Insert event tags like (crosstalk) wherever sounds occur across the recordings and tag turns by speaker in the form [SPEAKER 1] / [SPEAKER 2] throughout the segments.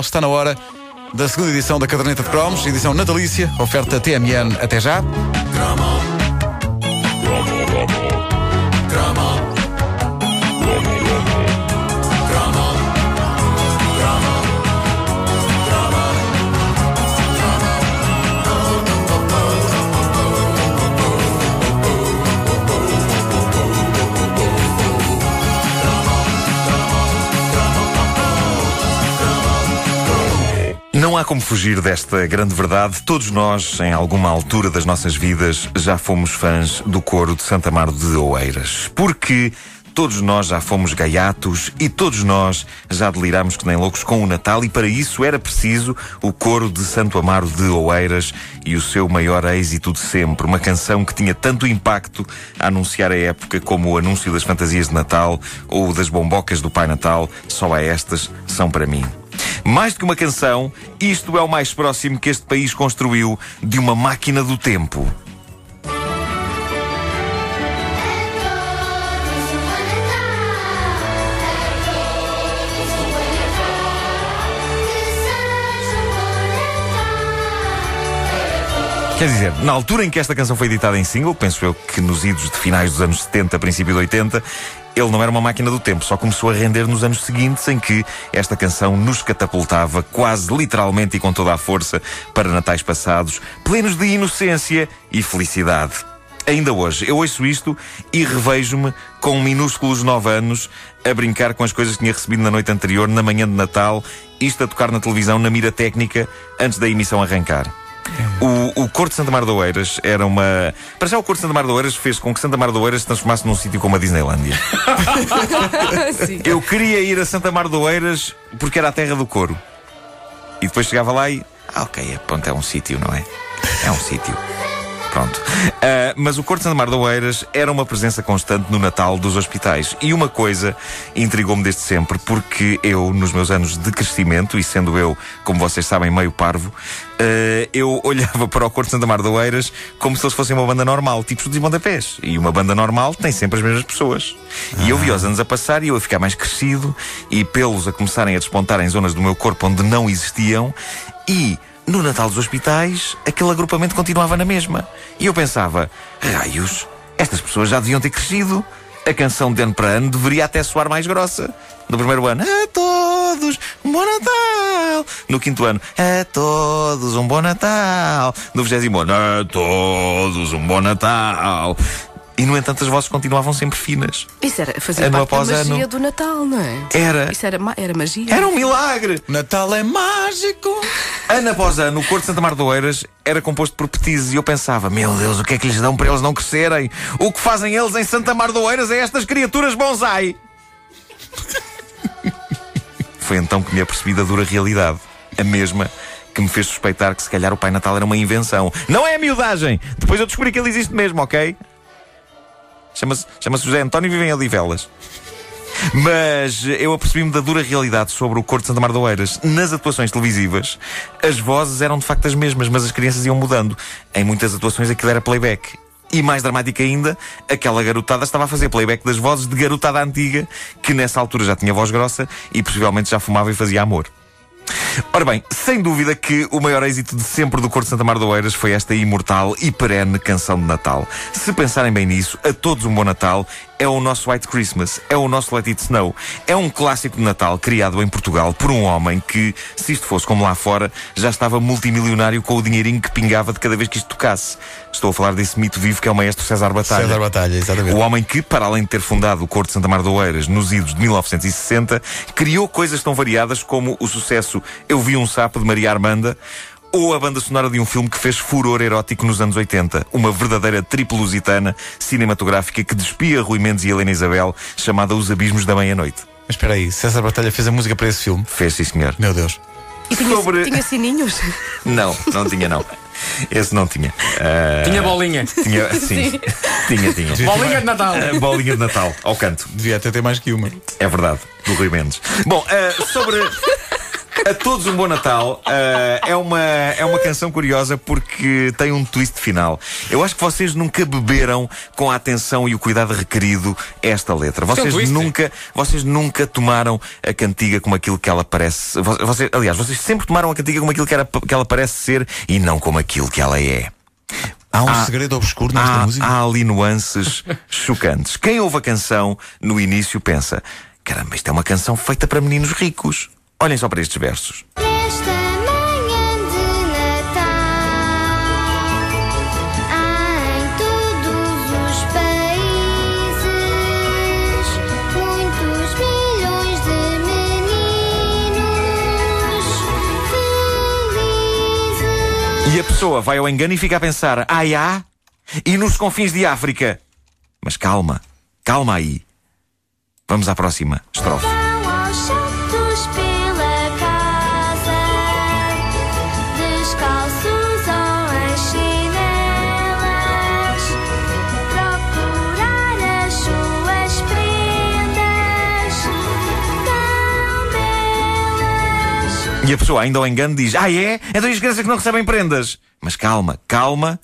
[SPEAKER 1] Está na hora da segunda edição da Caderneta de Cromos, edição natalícia, oferta TMN até já.
[SPEAKER 2] Há como fugir desta grande verdade. Todos nós, em alguma altura das nossas vidas, já fomos fãs do coro de Santa Amaro de Oeiras. Porque todos nós já fomos gaiatos e todos nós já deliramos que nem loucos com o Natal e para isso era preciso o coro de Santo Amaro de Oeiras e o seu maior êxito de sempre. Uma canção que tinha tanto impacto a anunciar a época como o anúncio das fantasias de Natal ou das bombocas do Pai Natal. Só há estas são para mim. Mais do que uma canção, isto é o mais próximo que este país construiu de uma máquina do tempo. Quer dizer, na altura em que esta canção foi editada em single, penso eu que nos idos de finais dos anos 70, princípio de 80, ele não era uma máquina do tempo, só começou a render nos anos seguintes em que esta canção nos catapultava quase literalmente e com toda a força para natais passados, plenos de inocência e felicidade. Ainda hoje, eu ouço isto e revejo-me com minúsculos nove anos a brincar com as coisas que tinha recebido na noite anterior, na manhã de Natal, isto a tocar na televisão, na mira técnica, antes da emissão arrancar. O, o Corte de Santa Mar de Oeiras era uma. Para já, o Corte de Santa Mar de Oeiras fez com que Santa Mar de Oeiras se transformasse num sítio como a Disneylandia. (laughs) Eu queria ir a Santa Mar de Oeiras porque era a terra do couro. E depois chegava lá e. Ah, ok, é, pronto, é um sítio, não é? É um sítio. Pronto. Uh, mas o Corte de Santa Mar de Oeiras era uma presença constante no Natal dos hospitais. E uma coisa intrigou-me desde sempre, porque eu, nos meus anos de crescimento, e sendo eu, como vocês sabem, meio parvo, uh, eu olhava para o Corte de Santa Mar de Oeiras como se eles fossem uma banda normal, tipo de pontapés. E uma banda normal tem sempre as mesmas pessoas. Ah. E eu vi os anos a passar e eu a ficar mais crescido, e pelos a começarem a despontar em zonas do meu corpo onde não existiam, e no Natal dos Hospitais, aquele agrupamento continuava na mesma. E eu pensava, raios, estas pessoas já deviam ter crescido. A canção de ano para ano deveria até soar mais grossa. No primeiro ano, a todos um bom Natal. No quinto ano, a todos um bom Natal. No vigésimo ano, a todos um bom Natal. E, no entanto, as vozes continuavam sempre finas.
[SPEAKER 3] Isso era fazer ano parte da magia ano. do Natal, não é?
[SPEAKER 2] Era.
[SPEAKER 3] Isso era, era magia.
[SPEAKER 2] Era um milagre.
[SPEAKER 1] Natal é mágico.
[SPEAKER 2] Ano após ano, o Corte de Santa Mar de Oeiras era composto por petizes e eu pensava, meu Deus, o que é que lhes dão para eles não crescerem? O que fazem eles em Santa Mar de Oeiras é estas criaturas bonsai. (laughs) Foi então que me apercebi da dura realidade. A mesma que me fez suspeitar que se calhar o Pai Natal era uma invenção. Não é a miudagem! Depois eu descobri que ele existe mesmo, ok? Chama-se chama José António e vive em Odivelas. Mas eu apercebi-me da dura realidade sobre o Corte de Santa Mar de Oeiras. Nas atuações televisivas, as vozes eram de facto as mesmas, mas as crianças iam mudando. Em muitas atuações aquilo era playback. E mais dramática ainda, aquela garotada estava a fazer playback das vozes de garotada antiga, que nessa altura já tinha voz grossa e possivelmente já fumava e fazia amor. Ora bem, sem dúvida que o maior êxito de sempre do Corte de Santa Mar de Oeiras foi esta imortal e perene canção de Natal. Se pensarem bem nisso, a todos um bom Natal é o nosso White Christmas, é o nosso Let It Snow. É um clássico de Natal criado em Portugal por um homem que, se isto fosse como lá fora, já estava multimilionário com o dinheirinho que pingava de cada vez que isto tocasse. Estou a falar desse mito vivo que é o maestro César Batalha.
[SPEAKER 1] César Batalha, exatamente.
[SPEAKER 2] O homem que, para além de ter fundado o Corte de Santa Mar de Oeiras nos idos de 1960, criou coisas tão variadas como o sucesso Eu Vi um Sapo de Maria Armanda, ou a banda sonora de um filme que fez furor erótico nos anos 80. Uma verdadeira triplusitana cinematográfica que despia Rui Mendes e Helena Isabel, chamada Os Abismos da Meia-Noite.
[SPEAKER 1] Mas espera aí, César Batalha fez a música para esse filme?
[SPEAKER 2] Fez, sim, senhor.
[SPEAKER 1] Meu Deus.
[SPEAKER 3] E tinha, Sobre... tinha sininhos?
[SPEAKER 2] Não, não tinha, não. (laughs) Esse não tinha. Uh...
[SPEAKER 4] Tinha bolinha.
[SPEAKER 2] Tinha, (laughs) sim. sim. tinha, tinha.
[SPEAKER 4] Bolinha de Natal.
[SPEAKER 2] Uh, bolinha de Natal, ao canto.
[SPEAKER 1] Devia até ter mais que uma.
[SPEAKER 2] É verdade, do Rui Mendes. Bom, uh, sobre. A todos um bom Natal. Uh, é, uma, é uma canção curiosa porque tem um twist final. Eu acho que vocês nunca beberam com a atenção e o cuidado requerido esta letra. Vocês um nunca, vocês nunca tomaram a cantiga como aquilo que ela parece. Vocês, aliás, vocês sempre tomaram a cantiga como aquilo que, era, que ela parece ser e não como aquilo que ela é.
[SPEAKER 1] Há um há, segredo obscuro nesta
[SPEAKER 2] há,
[SPEAKER 1] música?
[SPEAKER 2] Há ali nuances (laughs) chocantes. Quem ouve a canção no início pensa: caramba, isto é uma canção feita para meninos ricos. Olhem só para estes versos. E a pessoa vai ao engano e fica a pensar: ai ah, e nos confins de África. Mas calma, calma aí. Vamos à próxima estrofe. E a pessoa, ainda ao engano, diz: Ah, é? É dois crianças que não recebem prendas. Mas calma, calma,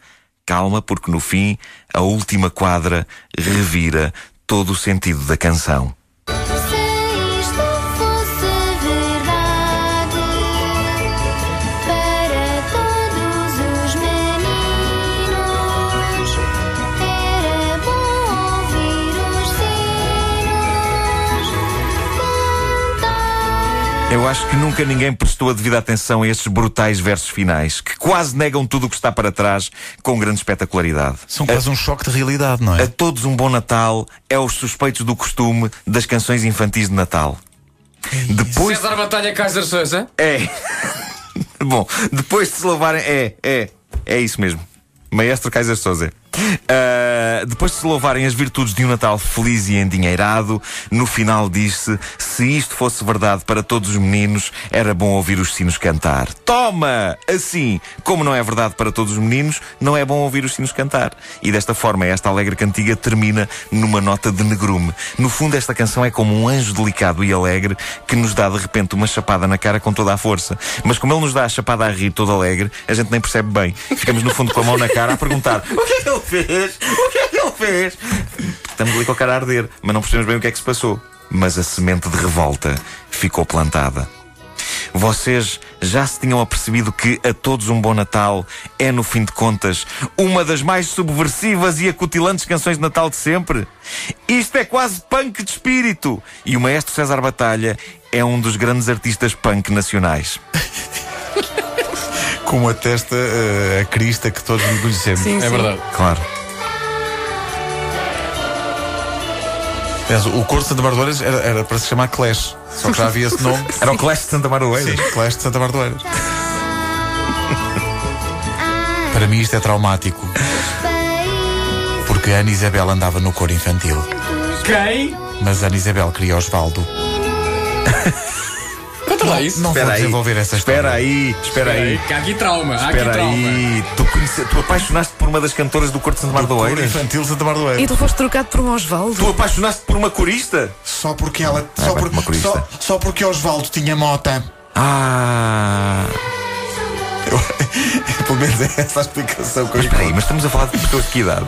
[SPEAKER 2] calma, porque no fim a última quadra revira todo o sentido da canção. Eu acho que nunca ninguém prestou a devida atenção a estes brutais versos finais, que quase negam tudo o que está para trás com grande espetacularidade.
[SPEAKER 1] São quase a, um choque de realidade, não é?
[SPEAKER 2] A todos um bom Natal é os suspeitos do costume das canções infantis de Natal.
[SPEAKER 4] É depois... César Batalha Kaiser Souza?
[SPEAKER 2] É. (laughs) Bom, depois de se louvarem. É, é. É isso mesmo. Maestro Kaiser Souza. Uh, depois de se louvarem as virtudes de um Natal feliz e endinheirado, no final diz-se: se isto fosse verdade para todos os meninos, era bom ouvir os sinos cantar. Toma! Assim, como não é verdade para todos os meninos, não é bom ouvir os sinos cantar. E desta forma, esta alegre cantiga termina numa nota de negrume. No fundo, esta canção é como um anjo delicado e alegre que nos dá de repente uma chapada na cara com toda a força. Mas como ele nos dá a chapada a rir todo alegre, a gente nem percebe bem. Ficamos no fundo com a mão na cara a perguntar: o que é que ele fez? O que é que ele fez? Estamos ali com a cara a arder, mas não percebemos bem o que é que se passou. Mas a semente de revolta ficou plantada. Vocês já se tinham apercebido que A Todos um Bom Natal é, no fim de contas, uma das mais subversivas e acutilantes canções de Natal de sempre? Isto é quase punk de espírito! E o maestro César Batalha é um dos grandes artistas punk nacionais. (laughs)
[SPEAKER 1] como atesta uh, a crista que todos conhecemos.
[SPEAKER 4] Sim,
[SPEAKER 1] é
[SPEAKER 4] sim. verdade.
[SPEAKER 2] Claro.
[SPEAKER 1] O Coro de Santa Mardoeiras era, era para se chamar Clash, só que já havia esse nome.
[SPEAKER 2] Era o Clash de Santa Mardoeiras?
[SPEAKER 1] Sim, Clash de Santa Mardoeiras. para mim isto é traumático. Porque a Ana Isabel andava no coro infantil.
[SPEAKER 4] Quem?
[SPEAKER 1] Mas a Ana Isabel queria Osvaldo. (laughs)
[SPEAKER 4] Conta lá isso.
[SPEAKER 1] Não espera vou desenvolver essa
[SPEAKER 2] história. Espera aí, espera aí.
[SPEAKER 4] Que há aqui trauma, há
[SPEAKER 2] aqui
[SPEAKER 4] trauma.
[SPEAKER 2] Aí. Tu, conhece, tu apaixonaste por uma das cantoras do Corte de Santa Mardoeiras?
[SPEAKER 1] infantil Santa Mardoeiras.
[SPEAKER 3] E tu foste trocado por um Osvaldo.
[SPEAKER 2] Tu apaixonaste por uma corista?
[SPEAKER 1] Só porque ela. Ah, só, por, só, só porque Osvaldo tinha mota.
[SPEAKER 2] Ah. (laughs)
[SPEAKER 1] Pelo menos é essa a explicação que
[SPEAKER 2] eu Mas mas estamos a falar de pessoas de que idade?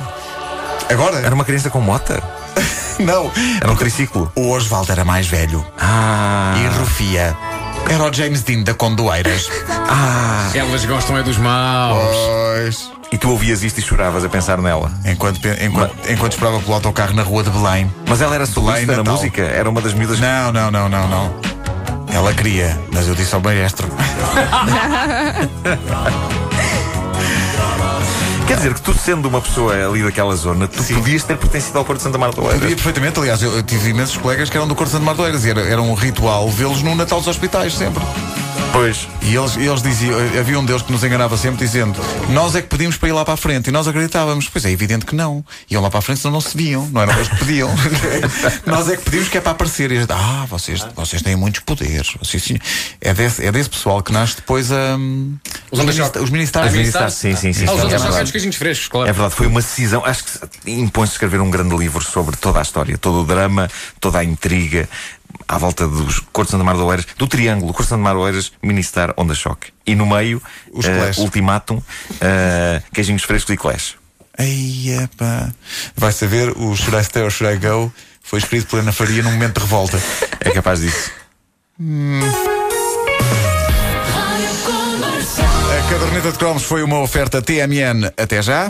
[SPEAKER 1] Agora?
[SPEAKER 2] Era uma criança com mota? (laughs)
[SPEAKER 1] Não.
[SPEAKER 2] Era um triciclo.
[SPEAKER 1] O Osvaldo era mais velho.
[SPEAKER 2] Ah.
[SPEAKER 1] E rufia. Era o James Dean da Condoeiras.
[SPEAKER 4] Ah. Elas gostam é dos maus.
[SPEAKER 1] Pois.
[SPEAKER 2] E tu ouvias isto e choravas a pensar nela.
[SPEAKER 1] Enquanto, enquanto, mas... enquanto esperava pelo autocarro na rua de Belém.
[SPEAKER 2] Mas ela era solista na música? Era uma das miúdas.
[SPEAKER 1] Não, não, não, não, não. Ela queria, mas eu disse ao maestro. (laughs)
[SPEAKER 2] Quer dizer que tu, sendo uma pessoa ali daquela zona, tu Sim. podias ter pertencido ao Corte de Santa Marta Oeiras.
[SPEAKER 1] Podia perfeitamente, aliás, eu, eu, tive imensos colegas que eram do Corte de Santa Marta Oeiras e era, era um ritual vê-los no Natal dos hospitais sempre.
[SPEAKER 2] Pois.
[SPEAKER 1] E eles, eles diziam, havia um deles que nos enganava sempre dizendo nós é que pedimos para ir lá para a frente e nós acreditávamos. Pois é evidente que não. Iam lá para a frente senão não se viam, não eram eles que pediam. (laughs) nós é que pedimos que é para aparecer. E ah, vocês, vocês têm muitos poderes. Vocês, é, desse, é desse pessoal que nasce depois a.
[SPEAKER 4] Os Onda Choque.
[SPEAKER 1] Os mini-stars.
[SPEAKER 2] Os mini-stars, sim, sim, sim.
[SPEAKER 4] Ah, os
[SPEAKER 2] sim,
[SPEAKER 4] Onda
[SPEAKER 2] é
[SPEAKER 4] dos queijinhos frescos, claro.
[SPEAKER 2] É verdade, foi uma decisão. Acho que impõe-se escrever um grande livro sobre toda a história, todo o drama, toda a intriga à volta dos Cortes de Mar de Oeiras, do triângulo, Cortes de Mar de Oeiras, Ministar, Onda Choque. E no meio,
[SPEAKER 1] Os
[SPEAKER 2] eh,
[SPEAKER 1] Clash.
[SPEAKER 2] Ultimátum, eh, queijinhos frescos e Clash.
[SPEAKER 1] Ei, epá. Vai saber, o Should I Stay or Should I Go foi escrito por Ana Faria num momento de revolta.
[SPEAKER 2] É capaz disso.
[SPEAKER 1] A caderneta de cromos foi uma oferta TMN. Até já.